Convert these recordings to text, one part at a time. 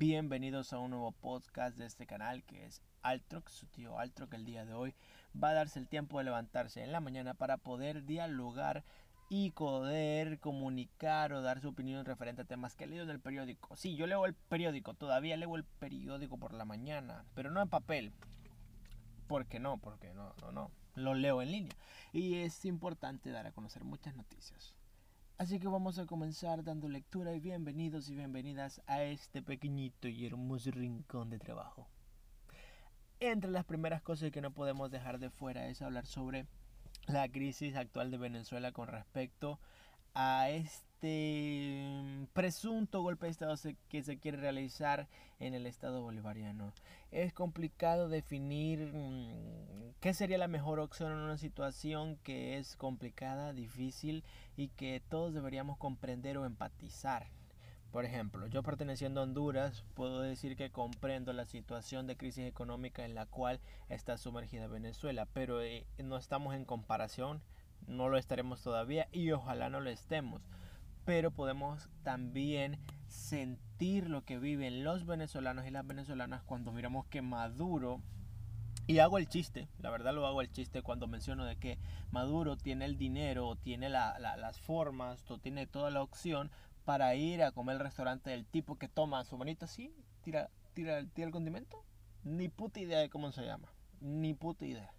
Bienvenidos a un nuevo podcast de este canal que es Altrox, su tío Altrox el día de hoy va a darse el tiempo de levantarse en la mañana para poder dialogar y poder comunicar o dar su opinión referente a temas que he leído en el periódico. Sí, yo leo el periódico, todavía leo el periódico por la mañana, pero no en papel. ¿Por qué no? Porque no, no, no. Lo leo en línea. Y es importante dar a conocer muchas noticias. Así que vamos a comenzar dando lectura y bienvenidos y bienvenidas a este pequeñito y hermoso rincón de trabajo. Entre las primeras cosas que no podemos dejar de fuera es hablar sobre la crisis actual de Venezuela con respecto a este mm, presunto golpe de Estado que se quiere realizar en el Estado bolivariano. Es complicado definir mm, qué sería la mejor opción en una situación que es complicada, difícil y que todos deberíamos comprender o empatizar. Por ejemplo, yo perteneciendo a Honduras puedo decir que comprendo la situación de crisis económica en la cual está sumergida Venezuela, pero eh, no estamos en comparación no lo estaremos todavía y ojalá no lo estemos. Pero podemos también sentir lo que viven los venezolanos y las venezolanas cuando miramos que Maduro, y hago el chiste, la verdad lo hago el chiste cuando menciono de que Maduro tiene el dinero, tiene las formas, tiene toda la opción para ir a comer al restaurante del tipo que toma su manito así, tira, tira, tira el condimento. Ni puta idea de cómo se llama, ni puta idea.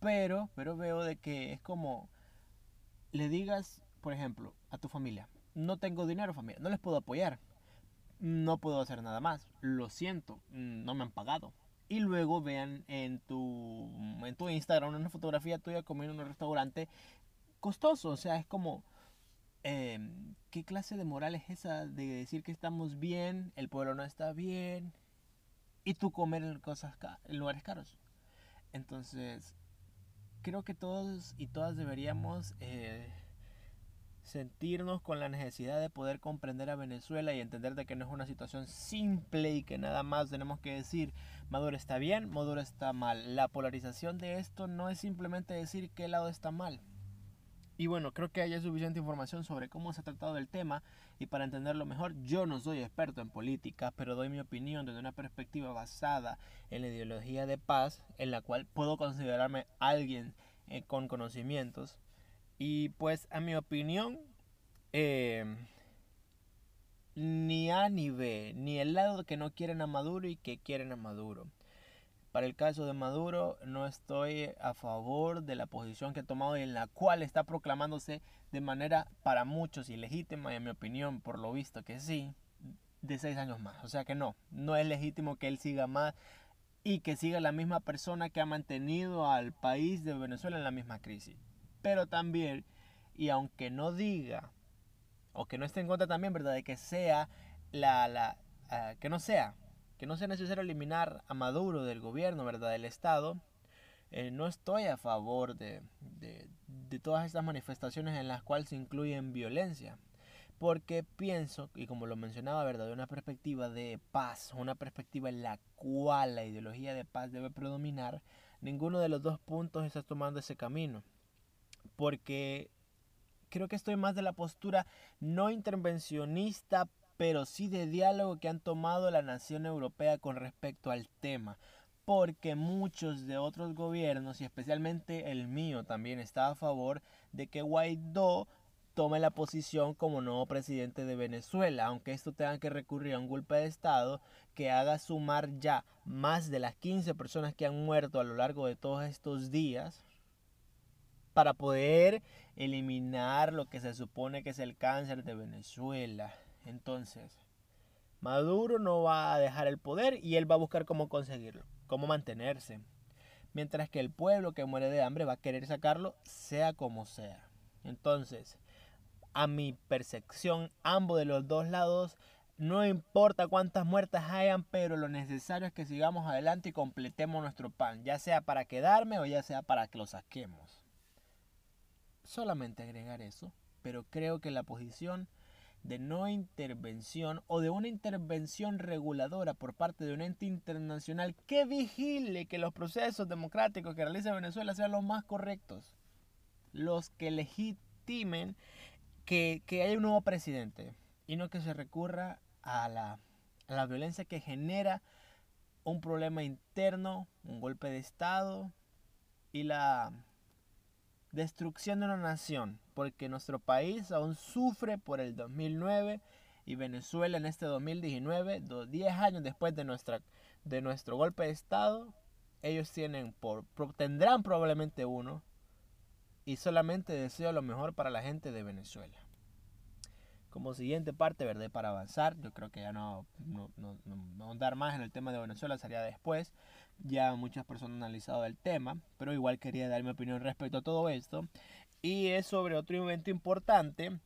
Pero, pero veo de que es como le digas, por ejemplo, a tu familia, no tengo dinero familia, no les puedo apoyar, no puedo hacer nada más, lo siento, no me han pagado. Y luego vean en tu, en tu Instagram una fotografía tuya comiendo en un restaurante costoso, o sea, es como... Em, ¿Qué clase de moral es esa de decir que estamos bien, el pueblo no está bien y tú comer cosas en lugares caros? Entonces, creo que todos y todas deberíamos eh, sentirnos con la necesidad de poder comprender a Venezuela y entender de que no es una situación simple y que nada más tenemos que decir Maduro está bien, Maduro está mal. La polarización de esto no es simplemente decir qué lado está mal. Y bueno, creo que hay suficiente información sobre cómo se ha tratado el tema y para entenderlo mejor, yo no soy experto en política, pero doy mi opinión desde una perspectiva basada en la ideología de paz, en la cual puedo considerarme alguien eh, con conocimientos. Y pues a mi opinión, eh, ni A ni B, ni el lado que no quieren a Maduro y que quieren a Maduro. Para el caso de Maduro, no estoy a favor de la posición que ha tomado y en la cual está proclamándose de manera para muchos ilegítima y en mi opinión, por lo visto que sí, de seis años más. O sea que no, no es legítimo que él siga más y que siga la misma persona que ha mantenido al país de Venezuela en la misma crisis. Pero también, y aunque no diga, o que no esté en contra también, ¿verdad? De que sea la, la, ah, que no sea que no sea necesario eliminar a Maduro del gobierno, ¿verdad? Del Estado. Eh, no estoy a favor de, de, de, todas estas manifestaciones en las cuales se incluyen violencia. Porque pienso, y como lo mencionaba, ¿verdad? De una perspectiva de paz, una perspectiva en la cual la ideología de paz debe predominar, ninguno de los dos puntos está tomando ese camino. Porque creo que estoy más de la postura no intervencionista pero sí de diálogo que han tomado la nación europea con respecto al tema. Porque muchos de otros gobiernos, y especialmente el mío, también está a favor de que Guaidó tome la posición como nuevo presidente de Venezuela, aunque esto tenga que recurrir a un golpe de Estado que haga sumar ya más de las 15 personas que han muerto a lo largo de todos estos días para poder eliminar lo que se supone que es el cáncer de Venezuela. Entonces, Maduro no va a dejar el poder y él va a buscar cómo conseguirlo, cómo mantenerse. Mientras que el pueblo que muere de hambre va a querer sacarlo sea como sea. Entonces, a mi percepción, ambos de los dos lados, no importa cuántas muertas hayan, pero lo necesario es que sigamos adelante y completemos nuestro pan, ya sea para quedarme o ya sea para que lo saquemos. Solamente agregar eso, pero creo que la posición de no intervención o de una intervención reguladora por parte de un ente internacional que vigile que los procesos democráticos que realiza Venezuela sean los más correctos, los que legitimen que, que haya un nuevo presidente y no que se recurra a la, La violencia que genera un problema interno, un golpe de Estado y la destrucción de una nación, porque nuestro país aún sufre por el 2009 y Venezuela en este 2019, 10 años después de, nuestra, de nuestro golpe de Estado, ellos tienen por, tendrán probablemente uno y solamente deseo lo mejor para la gente de Venezuela. Como siguiente parte, ¿verdad? Para avanzar, yo creo que ya no, no, no, no andar más en el tema de Venezuela, sería después. Ya muchas personas han analizado el tema, pero igual quería dar mi opinión respecto a todo esto. Y es sobre otro evento importante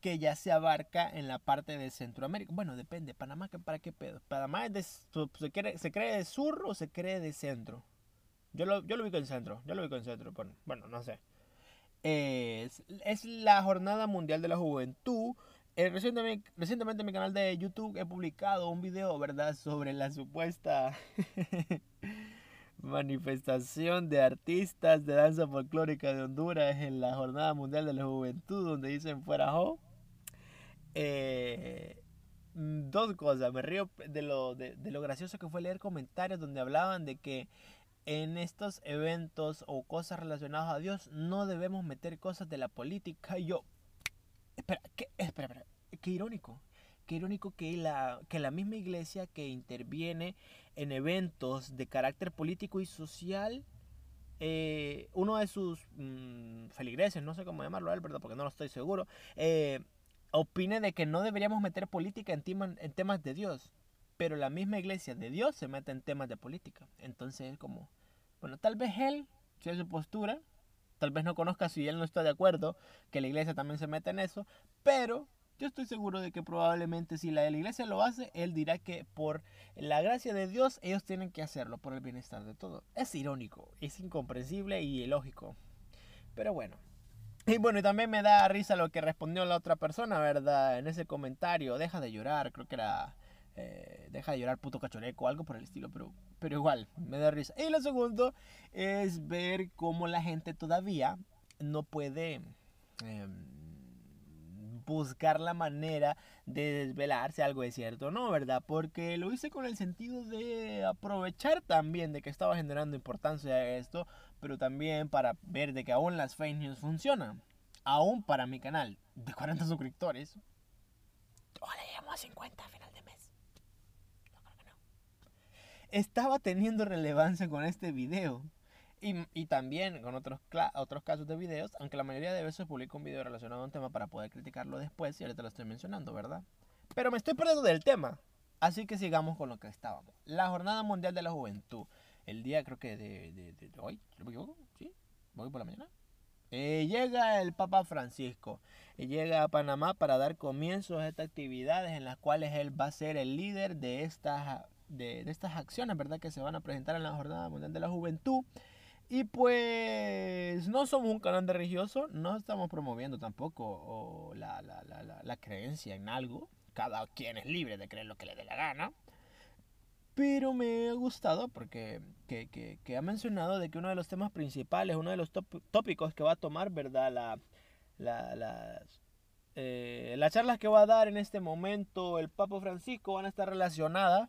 que ya se abarca en la parte de Centroamérica. Bueno, depende. Panamá, ¿para qué pedo? ¿Panamá es de, se, cree, se cree de sur o se cree de centro? Yo lo, yo lo ubico en centro. Yo lo ubico en centro. Bueno, no sé. Es, es la Jornada Mundial de la Juventud. Eh, recientemente, en mi canal de YouTube he publicado un video, ¿verdad?, sobre la supuesta manifestación de artistas de danza folclórica de Honduras en la Jornada Mundial de la Juventud, donde dicen fuera jo. Eh, dos cosas, me río de lo, de, lo gracioso que fue leer comentarios donde hablaban de que en estos eventos o cosas relacionadas a Dios no debemos meter cosas de la política. Y yo, espera, ¿qué? Espera, espera, qué irónico. Qué irónico que la, que la misma iglesia que interviene en eventos de carácter político y social, eh, uno de sus mm, feligreses, no sé cómo llamarlo ¿verdad? Porque no lo estoy seguro, eh, opine de que no deberíamos meter política en, en temas de Dios. Pero la misma iglesia de Dios se mete en temas de política. Entonces es como, bueno, tal vez él, si es su postura, tal vez no conozca si él no está de acuerdo que la iglesia también se meta en eso, pero yo estoy seguro de que probablemente si la, la iglesia lo hace, él dirá que por la gracia de Dios ellos tienen que hacerlo por el bienestar de todos. Es irónico, es incomprensible y ilógico. Pero bueno, y bueno, y también me da risa lo que respondió la otra persona, ¿verdad? En ese comentario, deja de llorar, creo que era, eh, deja de llorar puto cachoreco, algo por el estilo, pero, pero igual, me da risa. Y lo segundo es ver cómo la gente todavía no puede... Em, buscar la manera de desvelarse algo de cierto, ¿no? ¿Verdad? Porque lo hice con el sentido de aprovechar también de que estaba generando importancia esto, pero también para ver de que aún las fake news funcionan. Aún para mi canal de 40 suscriptores. Ojalá lleguemos a 50 a final de mes. No creo que no. Estaba teniendo relevancia con este video. Y, y, también con otros, otros casos de videos, aunque la mayoría de veces publico un video relacionado a un tema para poder criticarlo después, y ahorita lo estoy mencionando, ¿verdad? Pero me estoy perdiendo del tema, así que sigamos con lo que estábamos. La Jornada Mundial de la Juventud, el día creo que de, de, hoy, ¿no me equivoco? ¿Sí? ¿Voy por la mañana? Eh, llega el Papa Francisco y llega a Panamá para dar comienzo a estas actividades en las cuales él va a ser el líder de estas, de, de estas acciones, ¿verdad? Que se van a presentar en la Jornada Mundial de la Juventud. Y pues no somos un canal de religioso, no estamos promoviendo tampoco la, la, la, la, creencia en algo. Cada quien es libre de creer lo que le dé la gana. Pero me ha gustado porque que, que, que ha mencionado de que uno de los temas principales, uno de los tópicos que va a tomar, ¿verdad? La, las, eh, las charlas que va a dar en este momento el Papa Francisco van a estar relacionadas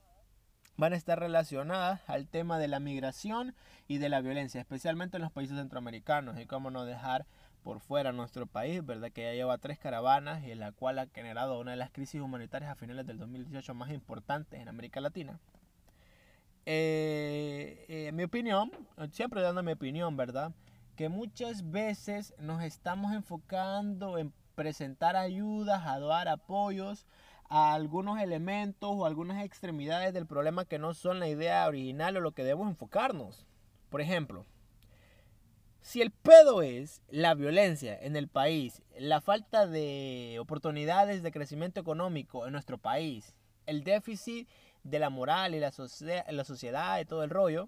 van a estar relacionadas al tema de la migración y de la violencia, especialmente en los países centroamericanos y cómo no dejar por fuera nuestro país, ¿verdad? Que ya lleva tres caravanas y en la cual ha generado una de las crisis humanitarias a finales del 2018 más importantes en América Latina. Eh, eh, mi opinión, siempre dando mi opinión, ¿verdad? Que muchas veces nos estamos enfocando en presentar ayudas, a dar apoyos a algunos elementos o algunas extremidades del problema que no son la idea original o lo que debemos enfocarnos. Por ejemplo, si el pedo es la violencia en el país, la falta de oportunidades de crecimiento económico en nuestro país, el déficit de la moral y la, la sociedad y todo el rollo,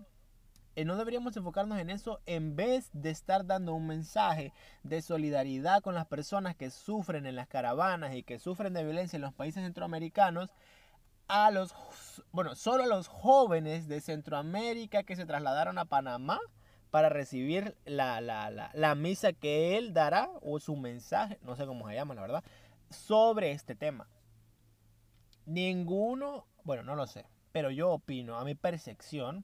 eh, no deberíamos enfocarnos en eso en vez de estar dando un mensaje de solidaridad con las personas que sufren en las caravanas y que sufren de violencia en los países centroamericanos a los bueno solo a los jóvenes de Centroamérica que se trasladaron a Panamá para recibir la, la, la, la misa que él dará o su mensaje no sé cómo se llama la verdad sobre este tema. Ninguno, bueno, no lo sé, pero yo opino, a mi percepción,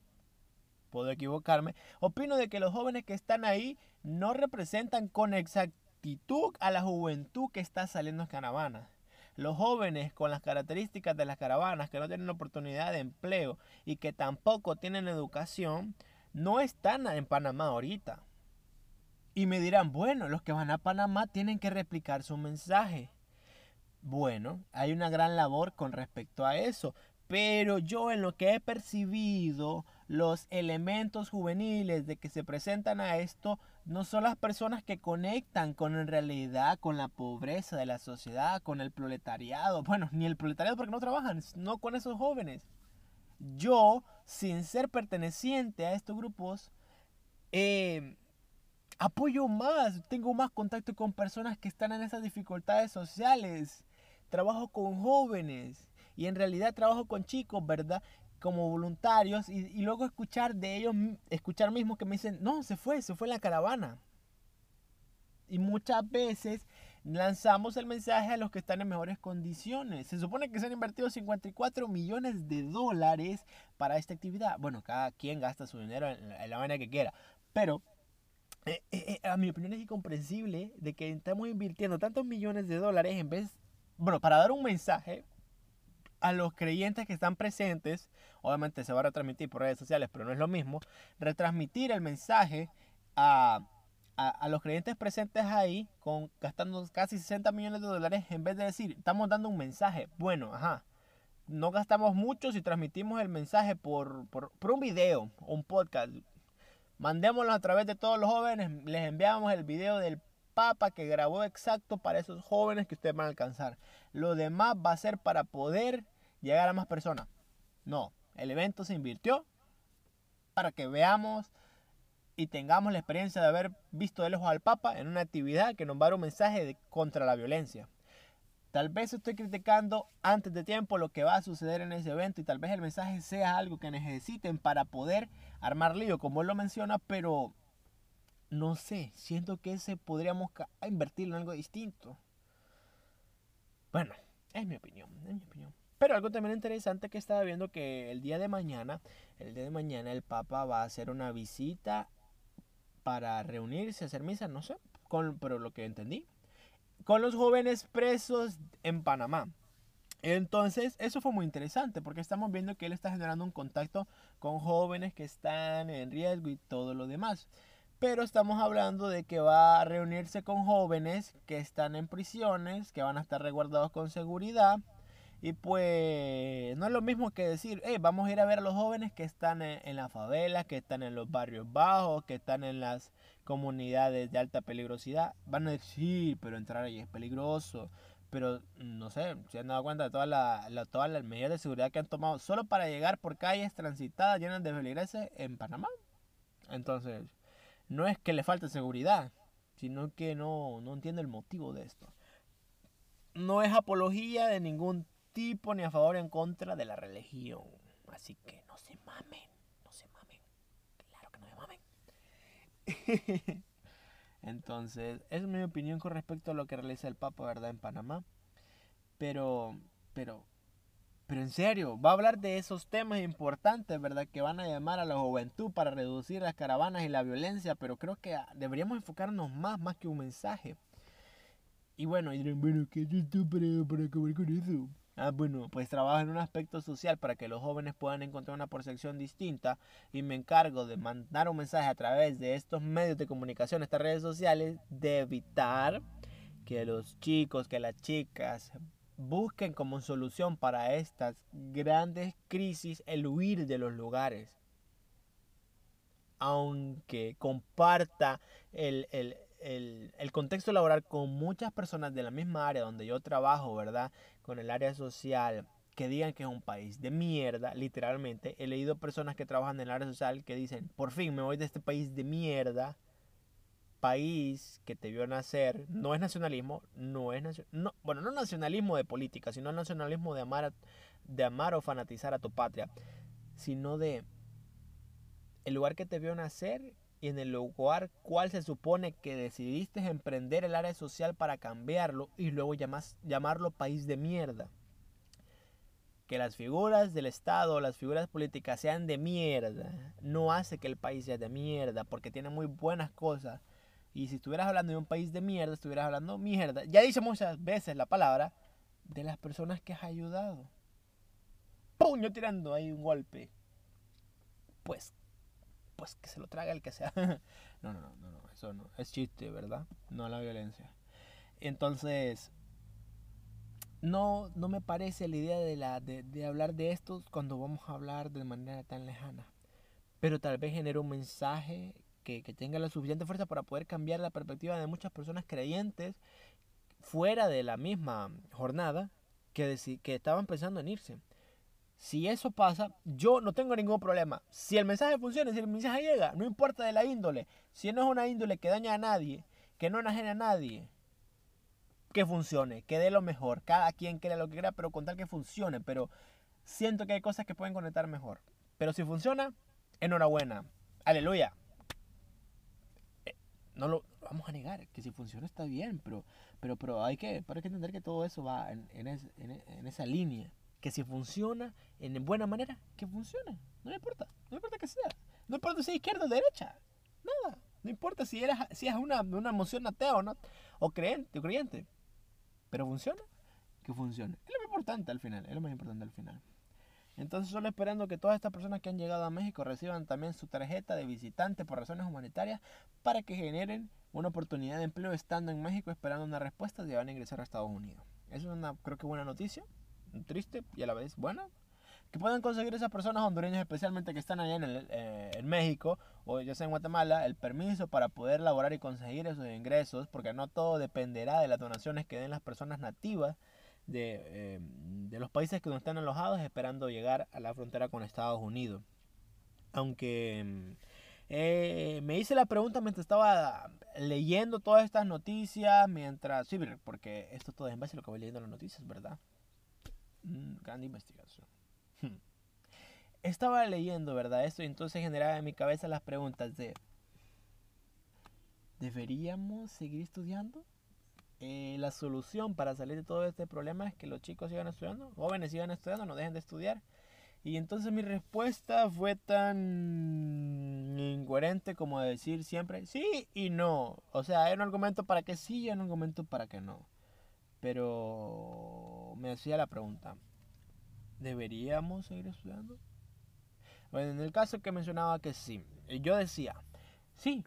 puedo equivocarme, opino de que los jóvenes que están ahí no representan con exactitud a la juventud que está saliendo en caravanas. Los jóvenes con las características de las caravanas, que no tienen oportunidad de empleo y que tampoco tienen educación, no están en Panamá ahorita. Y me dirán, bueno, los que van a Panamá tienen que replicar su mensaje. Bueno, hay una gran labor con respecto a eso, pero yo en lo que he percibido, los elementos juveniles de que se presentan a esto no son las personas que conectan con en realidad con la pobreza de la sociedad, con el proletariado. Bueno, ni el proletariado porque no trabajan, no con esos jóvenes. Yo, sin ser perteneciente a estos grupos, eh, apoyo más, tengo más contacto con personas que están en esas dificultades sociales. Trabajo con jóvenes y en realidad trabajo con chicos, ¿verdad? Como voluntarios y, luego escuchar de ellos, escuchar mismos que me dicen, no, se fue, se fue en la caravana. Y muchas veces lanzamos el mensaje a los que están en mejores condiciones. Se supone que se han invertido 54 millones de dólares para esta actividad. Bueno, cada quien gasta su dinero en la manera que quiera. Pero eh, eh, eh, a mi opinión es incomprensible de que estamos invirtiendo tantos millones de dólares en vez, bueno, para dar un mensaje a los creyentes que están presentes, obviamente se va a retransmitir por redes sociales, pero no es lo mismo, retransmitir el mensaje a, a, los creyentes presentes ahí, con, gastando casi 60 millones de dólares, en vez de decir, estamos dando un mensaje, bueno, ajá, no gastamos mucho si transmitimos el mensaje por, por, por un video, un podcast, mandémoslo a través de todos los jóvenes, les enviamos el video del Papa que grabó exacto para esos jóvenes que ustedes van a alcanzar. Lo demás va a ser para poder llegar a más personas. No, el evento se invirtió para que veamos y tengamos la experiencia de haber visto de lejos al Papa en una actividad que nos va a dar un mensaje contra la violencia. Tal vez estoy criticando antes de tiempo lo que va a suceder en ese evento y tal vez el mensaje sea algo que necesiten para poder armar lío, como él lo menciona, pero no sé, siento que ese podríamos invertirlo en algo distinto. Bueno, es mi opinión, es mi opinión. Pero algo también interesante que estaba viendo que el día de mañana, el día de mañana el Papa va a hacer una visita para reunirse, hacer misa, no sé, con, pero lo que entendí, con los jóvenes presos en Panamá. Entonces, eso fue muy interesante porque estamos viendo que él está generando un contacto con jóvenes que están en riesgo y todo lo demás. Pero estamos hablando de que va a reunirse con jóvenes que están en prisiones, que van a estar resguardados con seguridad. Y pues no es lo mismo que decir, hey, vamos a ir a ver a los jóvenes que están en, las favelas, que están en los barrios bajos, que están en las comunidades de alta peligrosidad. Van a decir, pero entrar ahí es peligroso. Pero no sé, se han dado cuenta de todas las todas las medidas de seguridad que han tomado solo para llegar por calles transitadas llenas de feligreses en Panamá. Entonces, no es que le falte seguridad, sino que no, no entiende el motivo de esto. No es apología de ningún tipo ni a favor ni en contra de la religión. Así que no se mamen, no se mamen. Claro que no se mamen. Entonces, es mi opinión con respecto a lo que realiza el Papa, ¿verdad? En Panamá. Pero, pero, pero en serio, va a hablar de esos temas importantes, ¿verdad? Que van a llamar a la juventud para reducir las caravanas y la violencia, pero creo que deberíamos enfocarnos más, más que un mensaje. Y bueno, dirán, bueno, ¿qué es tú para, para acabar con eso? Ah, bueno, pues trabajo en un aspecto social para que los jóvenes puedan encontrar una percepción distinta y me encargo de mandar un mensaje a través de estos medios de comunicación, estas redes sociales, de evitar que los chicos, que las chicas busquen como solución para estas grandes crisis el huir de los lugares. Aunque comparta el, contexto laboral con muchas personas de la misma área donde yo trabajo, ¿verdad? Con el área social, que digan que es un país de mierda, literalmente. He leído personas que trabajan en el área social que dicen, por fin me voy de este país de mierda país que te vio nacer no es nacionalismo, no es no, bueno, no nacionalismo de política, sino nacionalismo de amar, de amar o fanatizar a tu patria, sino de el lugar que te vio nacer y en el lugar cual se supone que decidiste emprender el área social para cambiarlo y luego llamas, llamarlo país de mierda. que las figuras del Estado, las figuras políticas sean de mierda, no hace que el país sea de mierda, porque tiene muy buenas cosas. Y si estuvieras hablando de un país de mierda, estuvieras hablando mierda. Ya dice muchas veces la palabra de las personas que has ayudado. Puño tirando ahí un golpe. Pues, pues que se lo traga el que sea. no, no, no, no, eso no. Es chiste, ¿verdad? No la violencia. Entonces, no, no me parece la idea de, la, de, hablar de esto cuando vamos a hablar de manera tan lejana. Pero tal vez genere un mensaje que, tenga la suficiente fuerza para poder cambiar la perspectiva de muchas personas creyentes fuera de la misma jornada que, que estaban pensando en irse. Si eso pasa, yo no tengo ningún problema. Si el mensaje funciona, si el mensaje llega, no importa de la índole. Si no es una índole que daña a nadie, que no enajena a nadie, que funcione, que dé lo mejor. Cada quien crea lo que crea, pero con tal que funcione. Pero siento que hay cosas que pueden conectar mejor. Pero si funciona, enhorabuena. Aleluya. No lo vamos a negar, que si funciona está bien, pero, pero, pero hay, que, entender que todo eso va en, en, esa línea. Que si funciona en buena manera, que funcione. No importa, no importa que sea. No importa si es izquierda o derecha. Nada. No importa si, eres, si es una, una emoción atea o no, o creyente, o creyente. Pero funciona, que funcione. Es lo más importante al final, es lo más importante al final. Entonces solo esperando que todas estas personas que han llegado a México reciban también su tarjeta de visitante por razones humanitarias para que generen una oportunidad de empleo estando en México esperando una respuesta de van a ingresar a Estados Unidos. Es una creo que buena noticia, triste y a la vez buena. Que puedan conseguir esas personas hondureñas especialmente que están allá en, el, eh, en México o ya sea en Guatemala el permiso para poder laborar y conseguir esos ingresos porque no todo dependerá de las donaciones que den las personas nativas de, eh, de los países que no están alojados esperando llegar a la frontera con Estados Unidos. Aunque mm, eh, me hice la pregunta mientras estaba leyendo todas estas noticias, mientras... Sí, porque esto todo es en base a lo que voy leyendo las noticias, ¿verdad? Mm, gran investigación. Estaba leyendo, ¿verdad? Esto y entonces generaba en mi cabeza las preguntas de... ¿Deberíamos seguir estudiando? Eh, la solución para salir de todo este problema es que los chicos sigan estudiando, jóvenes sigan estudiando, no dejen de estudiar. Y entonces mi respuesta fue tan incoherente como decir siempre sí y no. O sea, hay un argumento para que sí y hay un argumento para que no. Pero me hacía la pregunta, ¿deberíamos seguir estudiando? Bueno, en el caso que mencionaba que sí, yo decía, sí,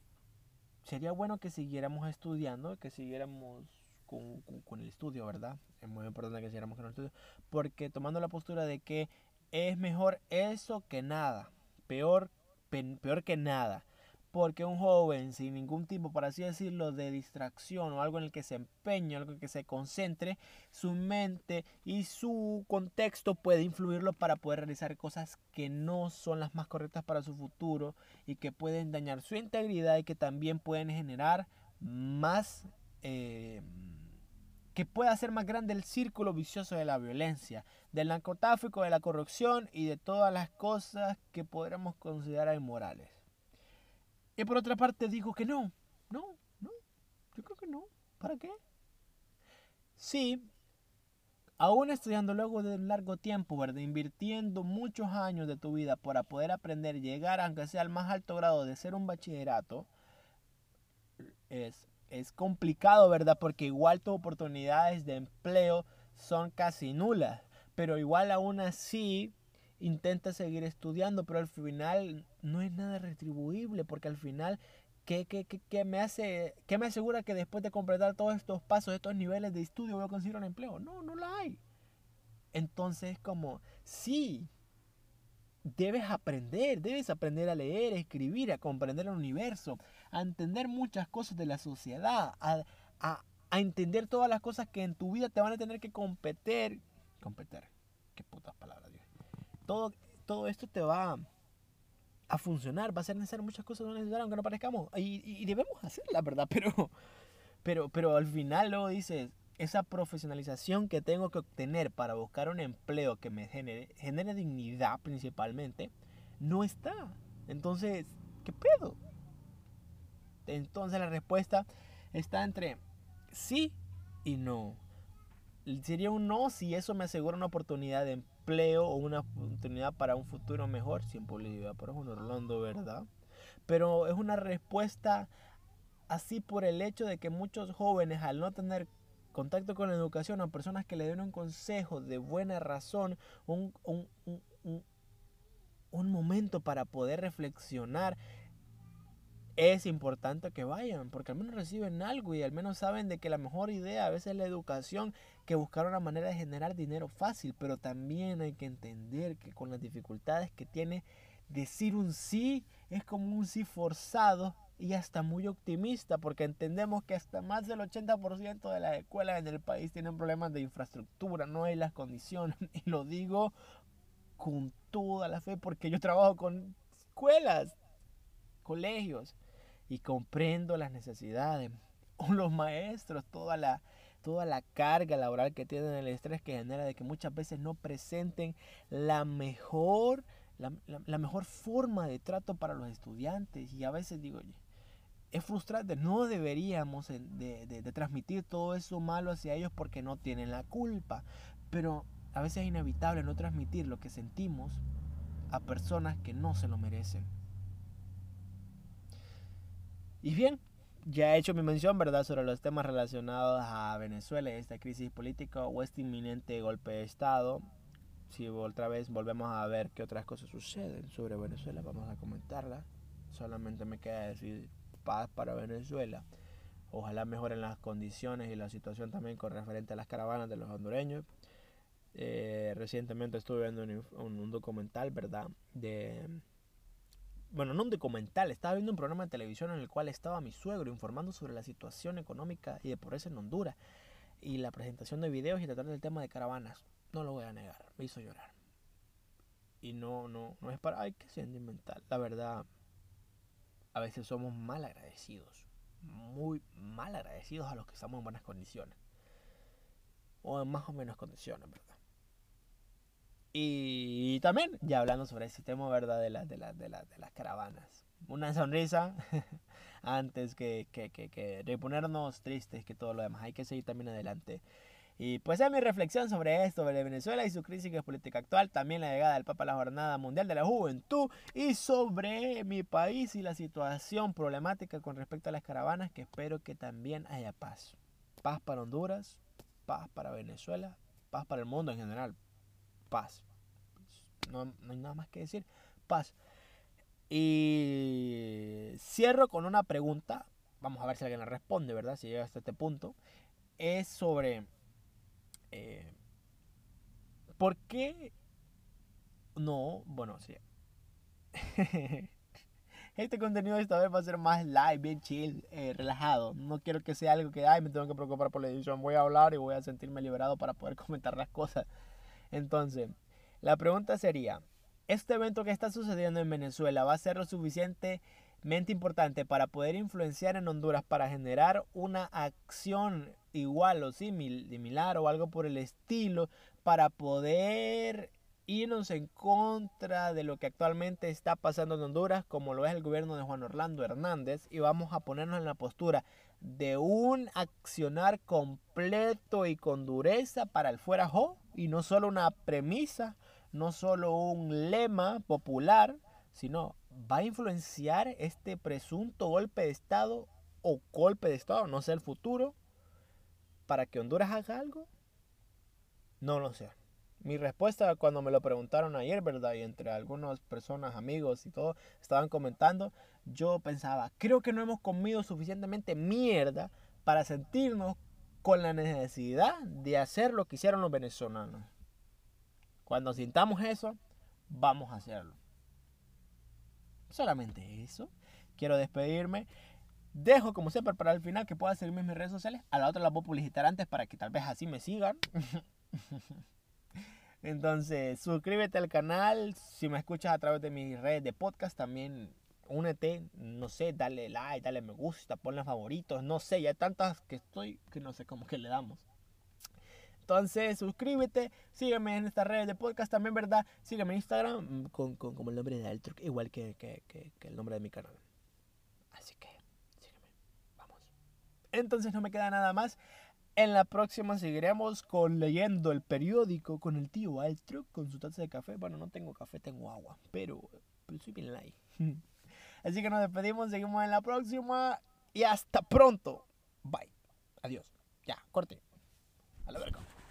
sería bueno que siguiéramos estudiando, que siguiéramos con, el estudio, ¿verdad? Es muy importante que siguiéramos con el estudio, porque tomando la postura de que es mejor eso que nada, peor, peor que nada. Porque un joven sin ningún tipo, por así decirlo, de distracción o algo en el que se empeñe, algo en el que se concentre, su mente y su contexto puede influirlo para poder realizar cosas que no son las más correctas para su futuro y que pueden dañar su integridad y que también pueden generar más... Eh, que pueda hacer más grande el círculo vicioso de la violencia, del narcotráfico, de la corrupción y de todas las cosas que podríamos considerar inmorales. Y por otra parte digo que no, no, no, yo creo que no. ¿Para qué? Sí, aún estudiando luego de un largo tiempo, ¿verdad? Invirtiendo muchos años de tu vida para poder aprender, llegar aunque sea al más alto grado de ser un bachillerato, es es complicado, ¿verdad? Porque igual tus oportunidades de empleo son casi nulas. Pero igual aún así intenta seguir estudiando, pero al final no es nada retribuible, porque al final, ¿qué, qué, qué, me hace, ¿qué me asegura que después de completar todos estos pasos, estos niveles de estudio, voy a conseguir un empleo? No, no la hay. Entonces, como, sí, debes aprender, debes aprender a leer, a escribir, a comprender el universo, a entender muchas cosas de la sociedad, a, a, entender todas las cosas que en tu vida te van a tener que competir. Competir, qué putas palabras, Dios. Todo, todo esto te va a funcionar, va a ser necesario muchas cosas no aunque no parezcamos. Y, y, debemos hacerla, ¿verdad? Pero, pero, pero al final luego dices, esa profesionalización que tengo que obtener para buscar un empleo que me genere, genere dignidad principalmente, no está. Entonces, ¿qué pedo? Entonces la respuesta está entre sí y no. Sería un no si eso me asegura una oportunidad de empleo o una oportunidad para un futuro mejor, sin publicidad, pero es un Orlando, ¿verdad? Pero es una respuesta así por el hecho de que muchos jóvenes al no tener contacto con la educación o personas que le den un consejo de buena razón, un, un, un, un momento para poder reflexionar, es importante que vayan, porque al menos reciben algo y al menos saben de que la mejor idea a veces es la educación, que buscar una manera de generar dinero fácil, pero también hay que entender que con las dificultades que tiene decir un sí es como un sí forzado y hasta muy optimista, porque entendemos que hasta más del 80% de las escuelas en el país tienen problemas de infraestructura, no hay las condiciones, y lo digo con toda la fe, porque yo trabajo con escuelas, colegios, y comprendo las necesidades. Los maestros, toda la, toda la carga laboral que tienen, el estrés que genera de que muchas veces no presenten la mejor, la, mejor forma de trato para los estudiantes. Y a veces digo, es frustrante, no deberíamos de, de transmitir todo eso malo hacia ellos porque no tienen la culpa. Pero a veces es inevitable no transmitir lo que sentimos a personas que no se lo merecen. Y bien, ya he hecho mi mención, ¿verdad?, sobre los temas relacionados a Venezuela esta crisis política o este inminente golpe de Estado. Si otra vez volvemos a ver qué otras cosas suceden sobre Venezuela, vamos a comentarlas. Solamente me queda decir paz para Venezuela. Ojalá mejoren las condiciones y la situación también con referente a las caravanas de los hondureños. Eh, recientemente estuve viendo un, un documental, ¿verdad?, de bueno, no un documental, estaba viendo un programa de televisión en el cual estaba mi suegro informando sobre la situación económica y de pobreza en Honduras y la presentación de videos y tratar del tema de caravanas. No lo voy a negar, me hizo llorar. Y no, no, no es para, ay, que sentimental. La verdad, a veces somos mal agradecidos, muy mal agradecidos a los que estamos en buenas condiciones. O en más o menos condiciones, ¿verdad? Y también, ya hablando sobre ese tema, ¿verdad? De, la, de, la, de, la, de las caravanas. Una sonrisa antes que, que, que, que de ponernos tristes que todo lo demás. Hay que seguir también adelante. Y pues es mi reflexión sobre esto, sobre Venezuela y su crisis política actual, también la llegada del Papa a la Jornada Mundial de la Juventud y sobre mi país y la situación problemática con respecto a las caravanas, que espero que también haya paz. Paz para Honduras, paz para Venezuela, paz para el mundo en general, paz. No, hay nada más que decir. Paz. Y cierro con una pregunta. Vamos a ver si alguien la responde, ¿verdad? Si llega hasta este punto. Es sobre... Eh, ¿Por qué... No, bueno, este contenido esta vez va a ser más live, bien chill, eh, relajado. No quiero que sea algo que, ay, me tengo que preocupar por la edición. Voy a hablar y voy a sentirme liberado para poder comentar las cosas. Entonces, la pregunta sería, ¿este evento que está sucediendo en Venezuela va a ser lo suficientemente importante para poder influenciar en Honduras para generar una acción igual o similar o algo por el estilo para poder irnos en contra de lo que actualmente está pasando en Honduras, como lo es el gobierno de Juan Orlando Hernández, y vamos a ponernos en la postura de un accionar completo y con dureza para el fuera jo y no solo una premisa, no solo un lema popular, sino va a influenciar este presunto golpe de Estado o golpe de Estado, no sé el futuro, para que Honduras haga algo. No lo sé. Mi respuesta cuando me lo preguntaron ayer, ¿verdad? Y entre algunas personas, amigos y todo, estaban comentando, yo pensaba, creo que no hemos comido suficientemente mierda para sentirnos con la necesidad de hacer lo que hicieron los venezolanos. Cuando sintamos eso, vamos a hacerlo. Solamente eso. Quiero despedirme. Dejo como siempre para el final que pueda seguirme en mis redes sociales. A la otra las voy a publicitar antes para que tal vez así me sigan. Entonces, suscríbete al canal. Si me escuchas a través de mis redes de podcast, también únete, no sé, dale like, dale me gusta, ponle favoritos, no sé, ya hay tantas que estoy que no sé cómo que le damos. Entonces, suscríbete, sígueme en estas redes de podcast también, ¿verdad? Sígueme en Instagram mm, con, con como el nombre de Altruc, igual que, que, que, que el nombre de mi canal. Así que, sígueme, vamos. Entonces, no me queda nada más En la próxima seguiremos con leyendo el periódico con el tío Altro con su taza de café. Bueno, no tengo café, tengo agua, pero, pero soy bien light. Así que nos despedimos, seguimos en la próxima y hasta pronto. Bye. Adiós. Ya, corte.